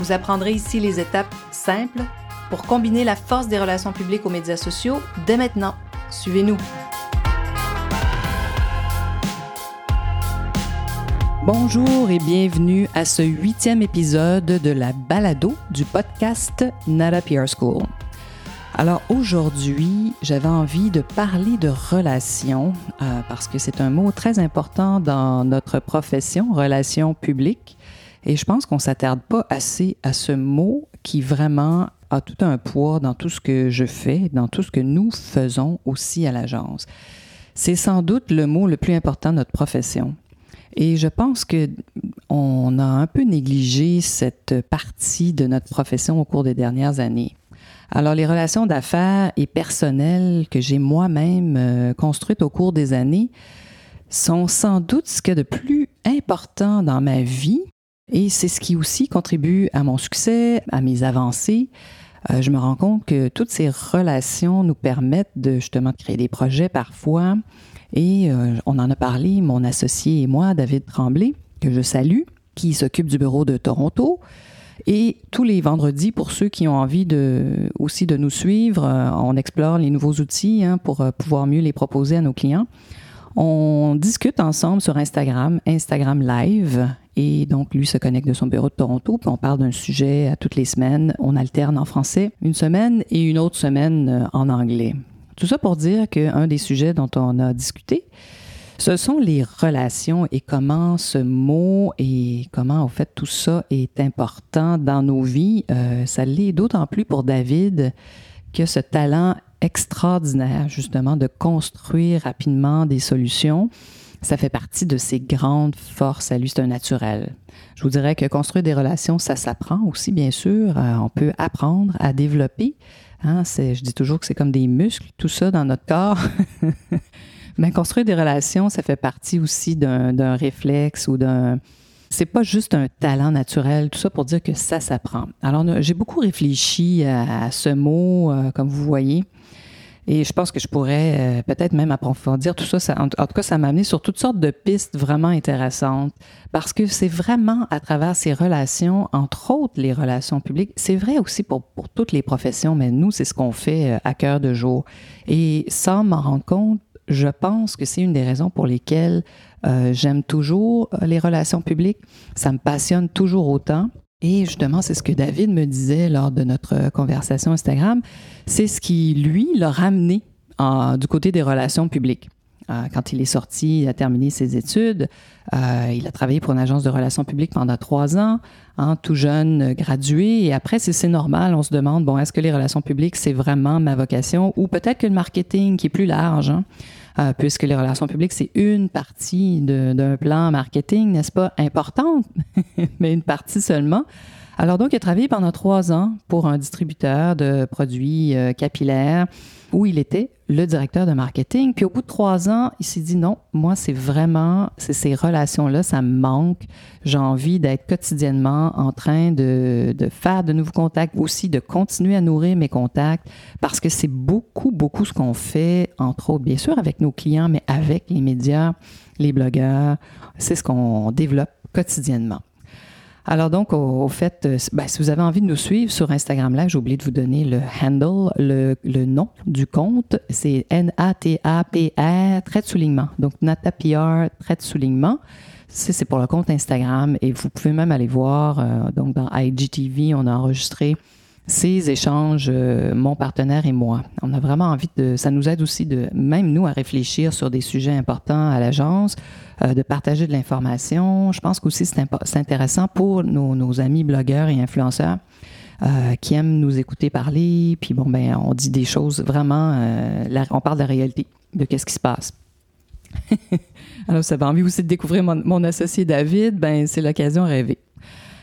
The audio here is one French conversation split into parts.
Vous apprendrez ici les étapes simples pour combiner la force des relations publiques aux médias sociaux dès maintenant. Suivez-nous. Bonjour et bienvenue à ce huitième épisode de la balado du podcast Nata PR School. Alors aujourd'hui, j'avais envie de parler de relations euh, parce que c'est un mot très important dans notre profession, relations publiques. Et je pense qu'on s'attarde pas assez à ce mot qui vraiment a tout un poids dans tout ce que je fais, dans tout ce que nous faisons aussi à l'agence. C'est sans doute le mot le plus important de notre profession. Et je pense que on a un peu négligé cette partie de notre profession au cours des dernières années. Alors, les relations d'affaires et personnelles que j'ai moi-même euh, construites au cours des années sont sans doute ce qu'il y a de plus important dans ma vie et c'est ce qui aussi contribue à mon succès, à mes avancées. Euh, je me rends compte que toutes ces relations nous permettent de justement créer des projets parfois. Et euh, on en a parlé, mon associé et moi, David Tremblay, que je salue, qui s'occupe du bureau de Toronto, et tous les vendredis, pour ceux qui ont envie de, aussi de nous suivre, euh, on explore les nouveaux outils hein, pour pouvoir mieux les proposer à nos clients. On discute ensemble sur Instagram, Instagram Live. Et donc, lui se connecte de son bureau de Toronto, puis on parle d'un sujet à toutes les semaines. On alterne en français une semaine et une autre semaine euh, en anglais. Tout ça pour dire qu'un des sujets dont on a discuté, ce sont les relations et comment ce mot et comment, en fait, tout ça est important dans nos vies. Euh, ça l'est d'autant plus pour David que ce talent extraordinaire, justement, de construire rapidement des solutions. Ça fait partie de ses grandes forces à lui, c'est un naturel. Je vous dirais que construire des relations, ça s'apprend aussi, bien sûr. Euh, on peut apprendre à développer. Hein, je dis toujours que c'est comme des muscles, tout ça dans notre corps. Mais construire des relations, ça fait partie aussi d'un réflexe ou d'un. C'est pas juste un talent naturel, tout ça pour dire que ça s'apprend. Alors, j'ai beaucoup réfléchi à, ce mot, euh, comme vous voyez. Et je pense que je pourrais euh, peut-être même approfondir tout ça. en, tout cas, ça m'a amené sur toutes sortes de pistes vraiment intéressantes parce que c'est vraiment à travers ces relations, entre autres les relations publiques, c'est vrai aussi pour, toutes les professions, mais nous, c'est ce qu'on fait euh, à cœur de jour. Et sans m'en rendre compte, je pense que c'est une des raisons pour lesquelles euh, j'aime toujours les relations publiques. Ça me passionne toujours autant. Et justement, c'est ce que David me disait lors de notre conversation Instagram. C'est ce qui, lui, l'a ramené du côté des relations publiques. Euh, quand il est sorti, il a terminé ses études. il a travaillé pour une agence de relations publiques pendant trois ans, hein, tout jeune, gradué. Et après, c'est normal, on se demande, bon, est-ce que les relations publiques, c'est vraiment ma vocation? Ou peut-être que le marketing, qui est plus large, hein, euh, puisque les relations publiques, c'est une partie d'un plan marketing, n'est-ce pas, importante, mais une partie seulement. Alors donc, il a travaillé pendant trois ans pour un distributeur de produits euh, capillaires où il était le directeur de marketing. Puis au bout de trois ans, il s'est dit non, moi, c'est vraiment, c'est ces relations-là, ça me manque. J'ai envie d'être quotidiennement en train de, de, faire de nouveaux contacts, aussi de continuer à nourrir mes contacts, parce que c'est beaucoup, beaucoup ce qu'on fait, entre autres, bien sûr, avec nos clients, mais avec les médias, les blogueurs. C'est ce qu'on développe quotidiennement. Alors donc, au, fait, euh, ben, si vous avez envie de nous suivre sur Instagram Live, j'ai oublié de vous donner le handle, le, nom du compte. C'est N-A-T-A-P-R, trait soulignement. Donc, NataPR, trait de soulignement. C'est pour le compte Instagram et vous pouvez même aller voir, euh, donc dans IGTV, on a enregistré ces échanges, euh, mon partenaire et moi. On a vraiment envie de, ça nous aide aussi de, même nous, à réfléchir sur des sujets importants à l'agence, euh, de partager de l'information. Je pense qu'aussi c'est intéressant pour nos, amis blogueurs et influenceurs. Euh, qui aiment nous écouter parler, puis bon, ben, on dit des choses vraiment, on parle de la réalité, de qu'est-ce qui se passe. Alors, ça va envie aussi de découvrir mon, mon associé David, ben, c'est l'occasion rêvée.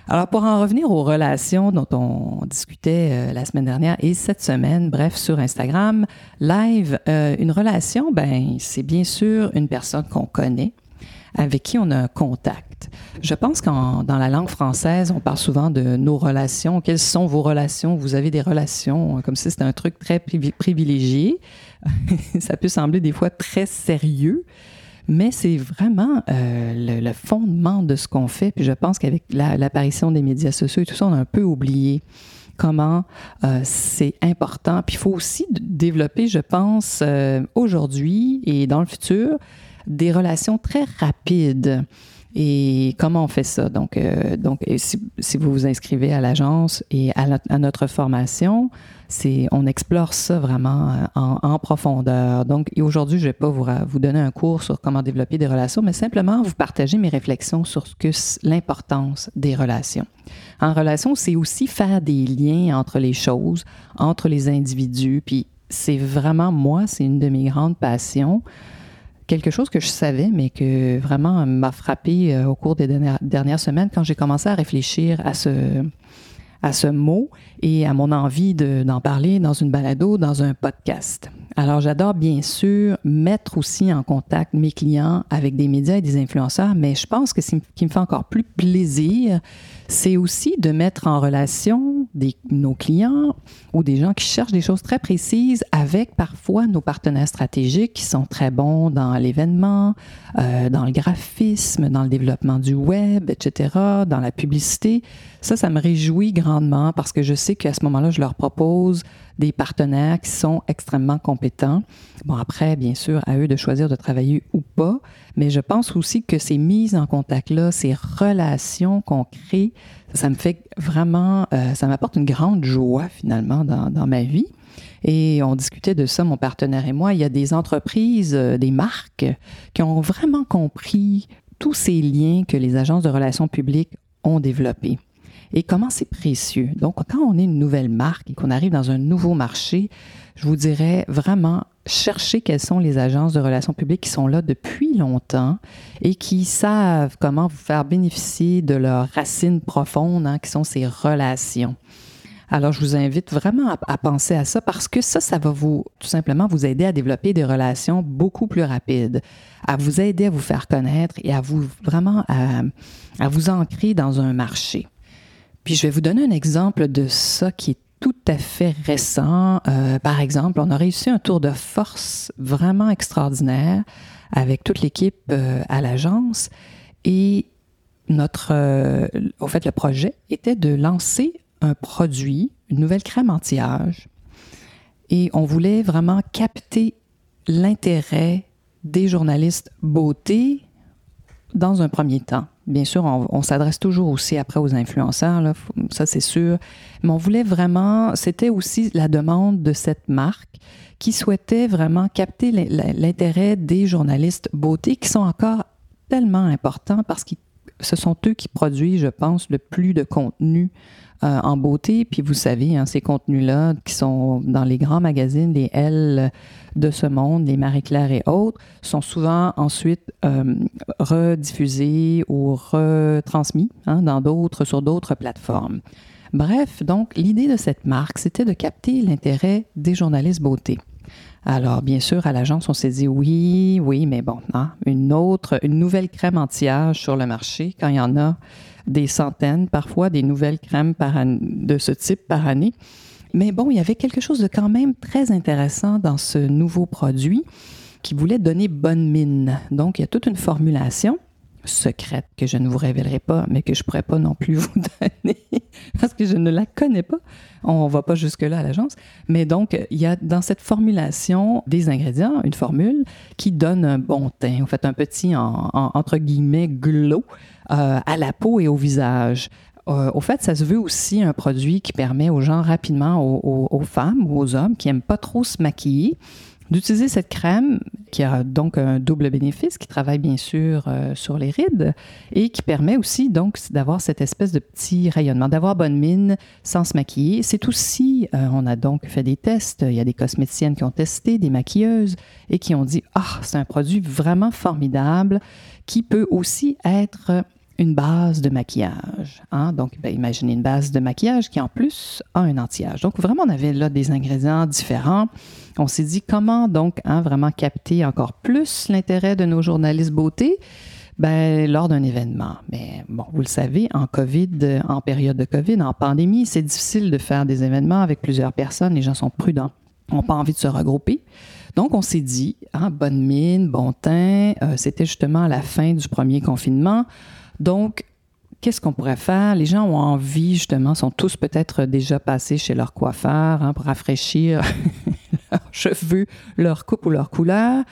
Alors, pour en revenir aux relations dont on discutait euh, la semaine dernière et cette semaine, bref, sur Instagram, live, euh, une relation, ben, c'est bien sûr une personne qu'on connaît, avec qui on a un contact. Je pense qu'en dans la langue française, on parle souvent de nos relations. Quelles sont vos relations? Vous avez des relations, comme si c'était un truc très privilégié. Ça peut sembler des fois très sérieux mais c'est vraiment euh, le, fondement de ce qu'on fait. Puis je pense qu'avec l'apparition des médias sociaux et tout ça, on a un peu oublié comment euh, c'est important. Puis il faut aussi développer, je pense, euh, aujourd'hui et dans le futur, des relations très rapides. Et comment on fait ça? Donc, donc si, si, vous vous inscrivez à l'agence et à, à notre formation, on explore ça vraiment euh, en, profondeur. Donc aujourd'hui, je ne vais pas vous, donner un cours sur comment développer des relations, mais simplement vous partager mes réflexions sur ce que l'importance des relations. En relation, c'est aussi faire des liens entre les choses, entre les individus, puis c'est vraiment moi, c'est une de mes grandes passions quelque chose que je savais, mais que vraiment m'a frappé euh, au cours des dernières semaines quand j'ai commencé à réfléchir à ce, à ce mot et à mon envie d'en parler dans une balado, dans un podcast. Alors, j'adore bien sûr mettre aussi en contact mes clients avec des médias et des influenceurs, mais je pense que ce qui me fait encore plus plaisir, c'est aussi de mettre en relation nos clients ou des gens qui cherchent des choses très précises avec parfois nos partenaires stratégiques qui sont très bons dans l'événement, euh, dans le graphisme, dans le développement du web, etc., dans la publicité. Ça, ça me réjouit grandement parce que je sais qu'à ce moment-là, je leur propose des partenaires qui sont extrêmement compétents. Bon, après, bien sûr, à eux de choisir de travailler ou pas, mais je pense aussi que ces mises en contact-là, ces relations qu'on crée, ça me fait vraiment, euh, ça m'apporte une grande joie finalement dans, dans, ma vie. Et on discutait de ça, mon partenaire et moi. Il y a des entreprises, euh, des marques qui ont vraiment compris tous ces liens que les agences de relations publiques ont développés et comment c'est précieux. Donc, quand on est une nouvelle marque et qu'on arrive dans un nouveau marché, je vous dirais vraiment chercher quelles sont les agences de relations publiques qui sont là depuis longtemps et qui savent comment vous faire bénéficier de leurs racines profondes, hein, qui sont ces relations. Alors, je vous invite vraiment à, penser à ça parce que ça, ça va vous, tout simplement, vous aider à développer des relations beaucoup plus rapides, à vous aider à vous faire connaître et à vous vraiment à vous ancrer dans un marché. Puis je vais vous donner un exemple de ça qui est tout à fait récent. Euh, par exemple, on a réussi un tour de force vraiment extraordinaire avec toute l'équipe euh, à l'agence et notre, euh, au fait, le projet était de lancer un produit, une nouvelle crème anti-âge, et on voulait vraiment capter l'intérêt des journalistes beauté dans un premier temps. Bien sûr, on, s'adresse toujours aussi après aux influenceurs, là, ça c'est sûr. Mais on voulait vraiment, c'était aussi la demande de cette marque qui souhaitait vraiment capter l'intérêt des journalistes beauté qui sont encore tellement importants parce que ce sont eux qui produisent, je pense, le plus de contenu euh, en beauté. Puis vous savez, hein, ces contenus-là qui sont dans les grands magazines, les L de ce monde, les Marie-Claire et autres, sont souvent ensuite euh, rediffusés ou retransmis hein, dans d'autres, sur d'autres plateformes. Bref, donc l'idée de cette marque, c'était de capter l'intérêt des journalistes beauté. Alors, bien sûr, à l'agence, on s'est dit oui, oui, mais bon, hein, une autre, une nouvelle crème anti-âge sur le marché, quand il y en a des centaines, parfois des nouvelles crèmes de ce type par année. Mais bon, il y avait quelque chose de quand même très intéressant dans ce nouveau produit qui voulait donner bonne mine. Donc, il y a toute une formulation secrète que je ne vous révélerai pas, mais que je ne pourrais pas non plus vous donner parce que je ne la connais pas. On va pas jusque-là à l'agence. Mais donc, il y a dans cette formulation des ingrédients, une formule qui donne un bon teint, en fait, un petit, entre guillemets, glow euh, à la peau et au visage. Euh, au fait, ça se veut aussi un produit qui permet aux gens rapidement, aux, aux femmes ou aux hommes qui n'aiment pas trop se maquiller, d'utiliser cette crème qui a donc un double bénéfice, qui travaille bien sûr euh, sur les rides et qui permet aussi donc d'avoir cette espèce de petit rayonnement, d'avoir bonne mine sans se maquiller. C'est aussi, euh, on a donc fait des tests, il y a des cosméticiennes qui ont testé, des maquilleuses et qui ont dit, ah, c'est un produit vraiment formidable qui peut aussi être une base de maquillage. Hein? Donc, ben, imaginez une base de maquillage qui en plus a un anti-âge. Donc, vraiment, on avait là des ingrédients différents. On s'est dit comment donc hein, vraiment capter encore plus l'intérêt de nos journalistes beauté? Ben, lors d'un événement. Mais bon, vous le savez, en COVID, en période de COVID, en pandémie, c'est difficile de faire des événements avec plusieurs personnes. Les gens sont prudents, n'ont pas envie de se regrouper. Donc, on s'est dit, hein, bonne mine, bon teint, euh, c'était justement à la fin du premier confinement. Donc, qu'est-ce qu'on pourrait faire? Les gens ont envie, justement, sont tous peut-être déjà passés chez leur coiffeur hein, pour rafraîchir leurs cheveux, leur coupe ou leur couleur.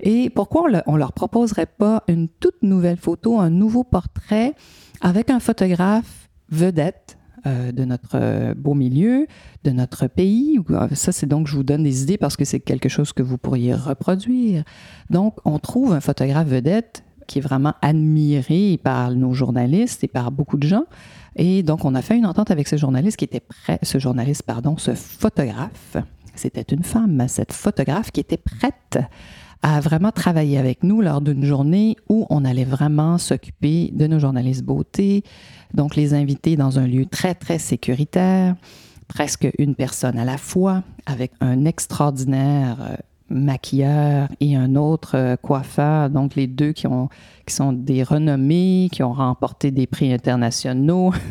Et pourquoi on ne leur proposerait pas une toute nouvelle photo, un nouveau portrait avec un photographe vedette euh, de notre euh, beau milieu, de notre pays? Euh, ça, c'est donc, je vous donne des idées parce que c'est quelque chose que vous pourriez reproduire. Donc, on trouve un photographe vedette qui est vraiment admiré par nos journalistes et par beaucoup de gens. Et donc, on a fait une entente avec ce journaliste qui était prêt, ce journaliste, pardon, ce photographe. C'était une femme, cette photographe qui était prête à vraiment travailler avec nous lors d'une journée où on allait vraiment s'occuper de nos journalistes beauté, donc les inviter dans un lieu très, très sécuritaire, presque une personne à la fois, avec un extraordinaire euh, maquilleur et un autre euh, coiffeur, donc les deux qui, ont, qui sont des renommés, qui ont remporté des prix internationaux.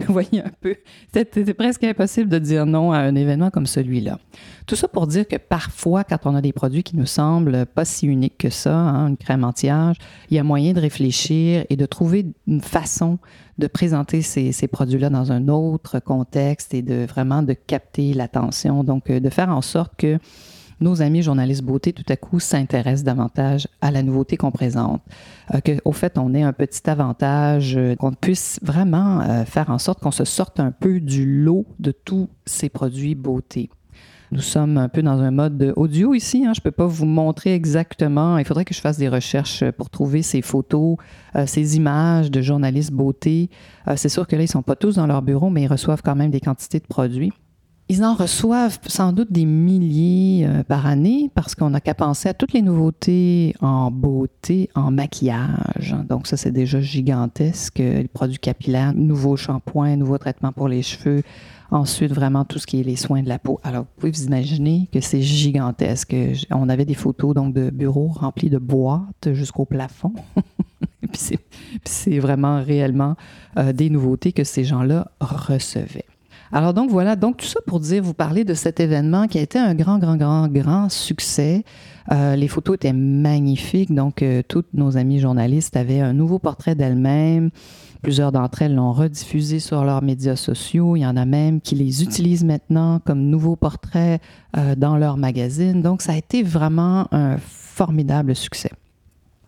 Vous voyez un peu, c'était presque impossible de dire non à un événement comme celui-là. Tout ça pour dire que parfois, quand on a des produits qui nous semblent pas si uniques que ça, hein, une crème anti-âge, il y a moyen de réfléchir et de trouver une façon de présenter ces, ces produits-là dans un autre contexte et de vraiment de capter l'attention, donc euh, de faire en sorte que nos amis journalistes beauté, tout à coup, s'intéressent davantage à la nouveauté qu'on présente. Euh, Qu'au fait, on ait un petit avantage, euh, qu'on puisse vraiment euh, faire en sorte qu'on se sorte un peu du lot de tous ces produits beauté. Nous sommes un peu dans un mode audio ici. Hein. Je ne peux pas vous montrer exactement. Il faudrait que je fasse des recherches pour trouver ces photos, ces images de journalistes beauté. C'est sûr que là, ils ne sont pas tous dans leur bureau, mais ils reçoivent quand même des quantités de produits. Ils en reçoivent sans doute des milliers euh, par année parce qu'on n'a qu'à penser à toutes les nouveautés en beauté, en maquillage. Donc ça, c'est déjà gigantesque. Les produits capillaires, nouveaux shampoings, nouveaux traitements pour les cheveux. Ensuite, vraiment tout ce qui est les soins de la peau. Alors, vous pouvez vous imaginer que c'est gigantesque. On avait des photos donc de bureaux remplis de boîtes jusqu'au plafond. puis c'est vraiment réellement euh, des nouveautés que ces gens-là recevaient. Alors donc voilà, donc tout ça pour dire, vous parler de cet événement qui a été un grand, grand, grand, grand succès. Euh, les photos étaient magnifiques, donc euh, toutes nos amis journalistes avaient un nouveau portrait d'elles-mêmes. Plusieurs d'entre elles l'ont rediffusé sur leurs médias sociaux. Il y en a même qui les utilisent maintenant comme nouveaux portraits euh, dans leur magazine. Donc ça a été vraiment un formidable succès.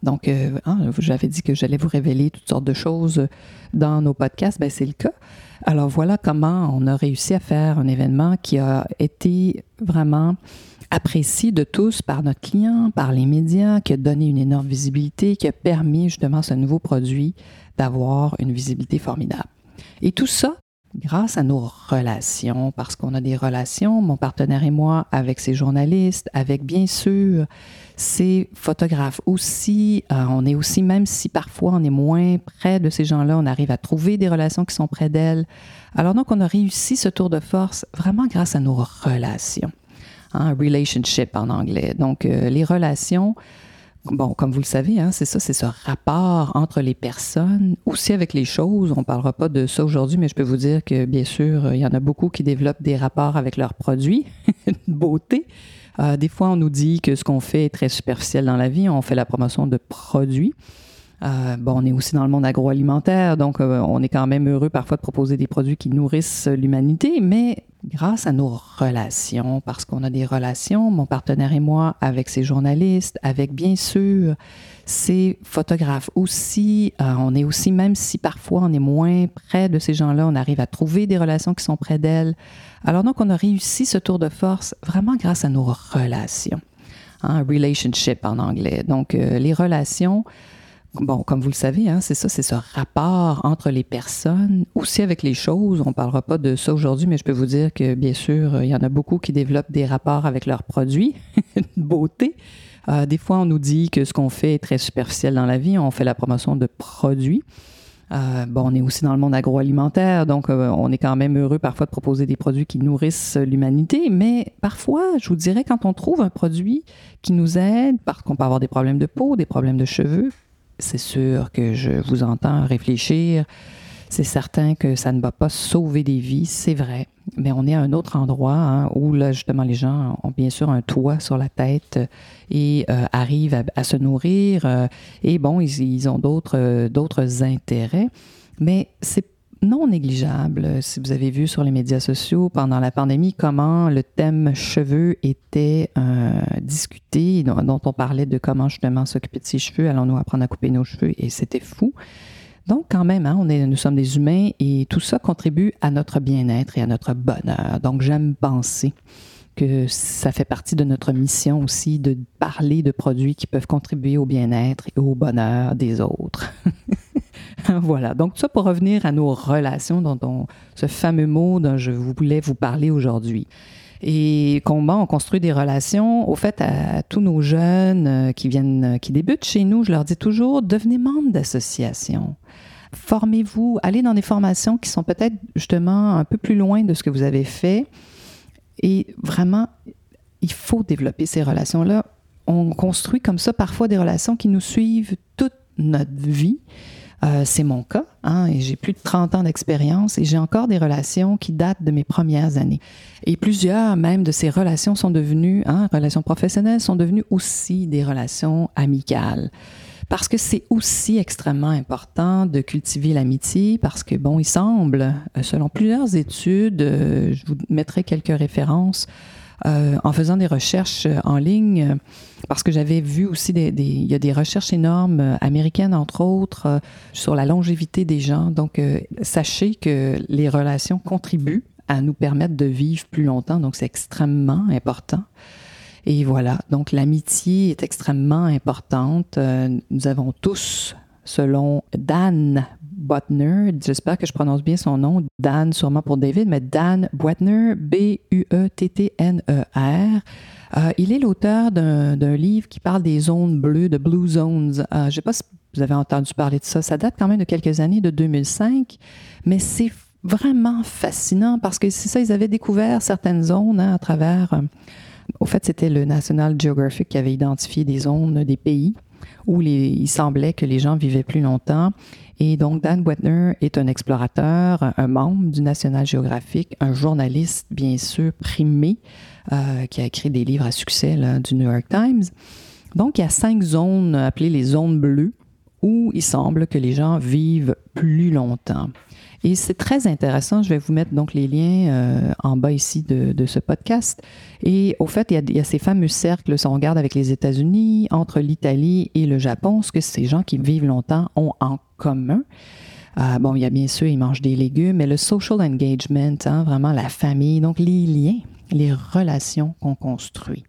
Donc, hein, j'avais dit que j'allais vous révéler toutes sortes de choses dans nos podcasts. Ben, c'est le cas. Alors voilà comment on a réussi à faire un événement qui a été vraiment apprécié de tous par notre client, par les médias, qui a donné une énorme visibilité, qui a permis justement ce nouveau produit d'avoir une visibilité formidable. Et tout ça grâce à nos relations, parce qu'on a des relations, mon partenaire et moi, avec ces journalistes, avec bien sûr ces photographes aussi. Euh, on est aussi, même si parfois on est moins près de ces gens-là, on arrive à trouver des relations qui sont près d'elles. Alors donc, on a réussi ce tour de force vraiment grâce à nos relations. Hein, relationship en anglais. Donc, euh, les relations, bon, comme vous le savez, hein, c'est ça, c'est ce rapport entre les personnes, aussi avec les choses. On ne parlera pas de ça aujourd'hui, mais je peux vous dire que, bien sûr, il y en a beaucoup qui développent des rapports avec leurs produits, beauté. Euh, des fois, on nous dit que ce qu'on fait est très superficiel dans la vie. On fait la promotion de produits. Euh, bon, on est aussi dans le monde agroalimentaire, donc euh, on est quand même heureux parfois de proposer des produits qui nourrissent l'humanité, mais grâce à nos relations, parce qu'on a des relations, mon partenaire et moi, avec ces journalistes, avec bien sûr ces photographes aussi, on est aussi, même si parfois on est moins près de ces gens-là, on arrive à trouver des relations qui sont près d'elles. Alors donc, on a réussi ce tour de force vraiment grâce à nos relations. Hein, relationship en anglais. Donc, euh, les relations, bon, comme vous le savez, hein, c'est ça, c'est ce rapport entre les personnes, aussi avec les choses. On ne parlera pas de ça aujourd'hui, mais je peux vous dire que, bien sûr, il y en a beaucoup qui développent des rapports avec leurs produits, beauté. Euh, des fois, on nous dit que ce qu'on fait est très superficiel dans la vie. On fait la promotion de produits. Euh, bon, on est aussi dans le monde agroalimentaire, donc euh, on est quand même heureux parfois de proposer des produits qui nourrissent l'humanité, mais parfois, je vous dirais, quand on trouve un produit qui nous aide, parce qu'on peut avoir des problèmes de peau, des problèmes de cheveux, c'est sûr que je vous entends réfléchir. C'est certain que ça ne va pas sauver des vies, c'est vrai, mais on est à un autre endroit hein, où là justement les gens ont bien sûr un toit sur la tête et euh, arrivent à, se nourrir euh, et bon ils, ont d'autres euh, intérêts, mais c'est non négligeable. Si vous avez vu sur les médias sociaux pendant la pandémie comment le thème cheveux était discuté, dont, dont, on parlait de comment justement s'occuper de ses cheveux, allons-nous apprendre à couper nos cheveux, et c'était fou. Donc, quand même, hein, nous sommes des humains et tout ça contribue à notre bien-être et à notre bonheur. Donc, j'aime penser que ça fait partie de notre mission aussi de parler de produits qui peuvent contribuer au bien-être et au bonheur des autres. voilà. Donc, ça pour revenir à nos relations, dont ce fameux mot dont je voulais vous parler aujourd'hui. Et comment on construit des relations. Au fait, à, tous nos jeunes euh, qui viennent, qui débutent chez nous, je leur dis toujours, devenez membre d'associations. Formez-vous, allez dans des formations qui sont peut-être justement un peu plus loin de ce que vous avez fait. Et vraiment, il faut développer ces relations-là. On construit comme ça parfois des relations qui nous suivent toute notre vie. Euh, c'est mon cas, hein, et j'ai plus de 30 ans d'expérience et j'ai encore des relations qui datent de mes premières années. Et plusieurs même de ces relations sont devenues, hein, relations professionnelles, sont devenues aussi des relations amicales. Parce que c'est aussi extrêmement important de cultiver l'amitié, parce que, bon, il semble, euh, selon plusieurs études, euh, je vous mettrai quelques références, euh, en faisant des recherches euh, en ligne, parce que j'avais vu aussi des, il y a des recherches énormes euh, américaines entre autres sur la longévité des gens. Donc sachez que les relations contribuent à nous permettre de vivre plus longtemps. Donc c'est extrêmement important. Et voilà, donc l'amitié est extrêmement importante. Nous avons tous, selon Dan Butner, j'espère que je prononce bien son nom, Dan sûrement pour David, mais Dan Butner, B-U-E-T-T-N-E-R. Euh, il est l'auteur d'un livre qui parle des zones bleues, de Blue Zones. Euh, je ne sais pas si vous avez entendu parler de ça. Ça date quand même de quelques années, de 2005, mais c'est vraiment fascinant parce que c'est ça, ils avaient découvert certaines zones hein, à travers. Euh, au fait, c'était le National Geographic qui avait identifié des zones des pays où il semblait que les gens vivaient plus longtemps. Et donc, Dan Wetner est un explorateur, un membre du National Geographic, un journaliste, bien sûr, primé, euh, qui a écrit des livres à succès du New York Times. Donc, il y a cinq zones appelées les zones bleues où il semble que les gens vivent plus longtemps. Et c'est très intéressant. Je vais vous mettre donc les liens euh, en bas ici de, ce podcast. Et au fait, il y, a, ces fameux cercles, si on regarde avec les États-Unis, entre l'Italie et le Japon, ce que ces gens qui vivent longtemps ont en commun. Euh, bon, il y a bien sûr, ils mangent des légumes, mais le social engagement, hein, vraiment la famille, donc les liens, les relations qu'on construit.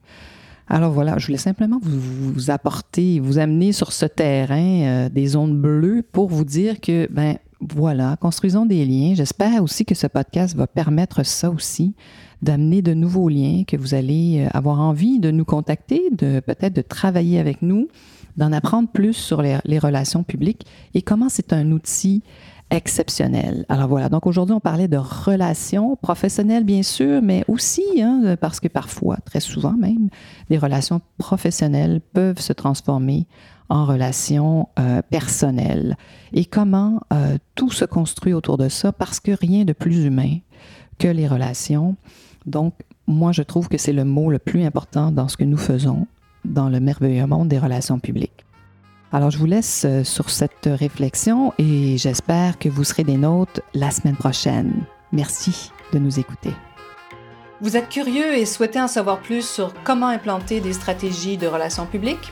Alors voilà, je voulais simplement vous, apporter, vous amener sur ce terrain euh, des zones bleues pour vous dire que, ben, voilà, construisons des liens. J'espère aussi que ce podcast va permettre ça aussi, d'amener de nouveaux liens, que vous allez euh, avoir envie de nous contacter, de peut-être de travailler avec nous, d'en apprendre plus sur les, relations publiques et comment c'est un outil exceptionnel. Alors voilà, donc aujourd'hui on parlait de relations professionnelles bien sûr, mais aussi, hein, parce que parfois, très souvent même, les relations professionnelles peuvent se transformer en relation euh, personnelle et comment euh, tout se construit autour de ça parce que rien de plus humain que les relations. Donc, moi, je trouve que c'est le mot le plus important dans ce que nous faisons dans le merveilleux monde des relations publiques. Alors, je vous laisse euh, sur cette réflexion et j'espère que vous serez des nôtres la semaine prochaine. Merci de nous écouter. Vous êtes curieux et souhaitez en savoir plus sur comment implanter des stratégies de relations publiques?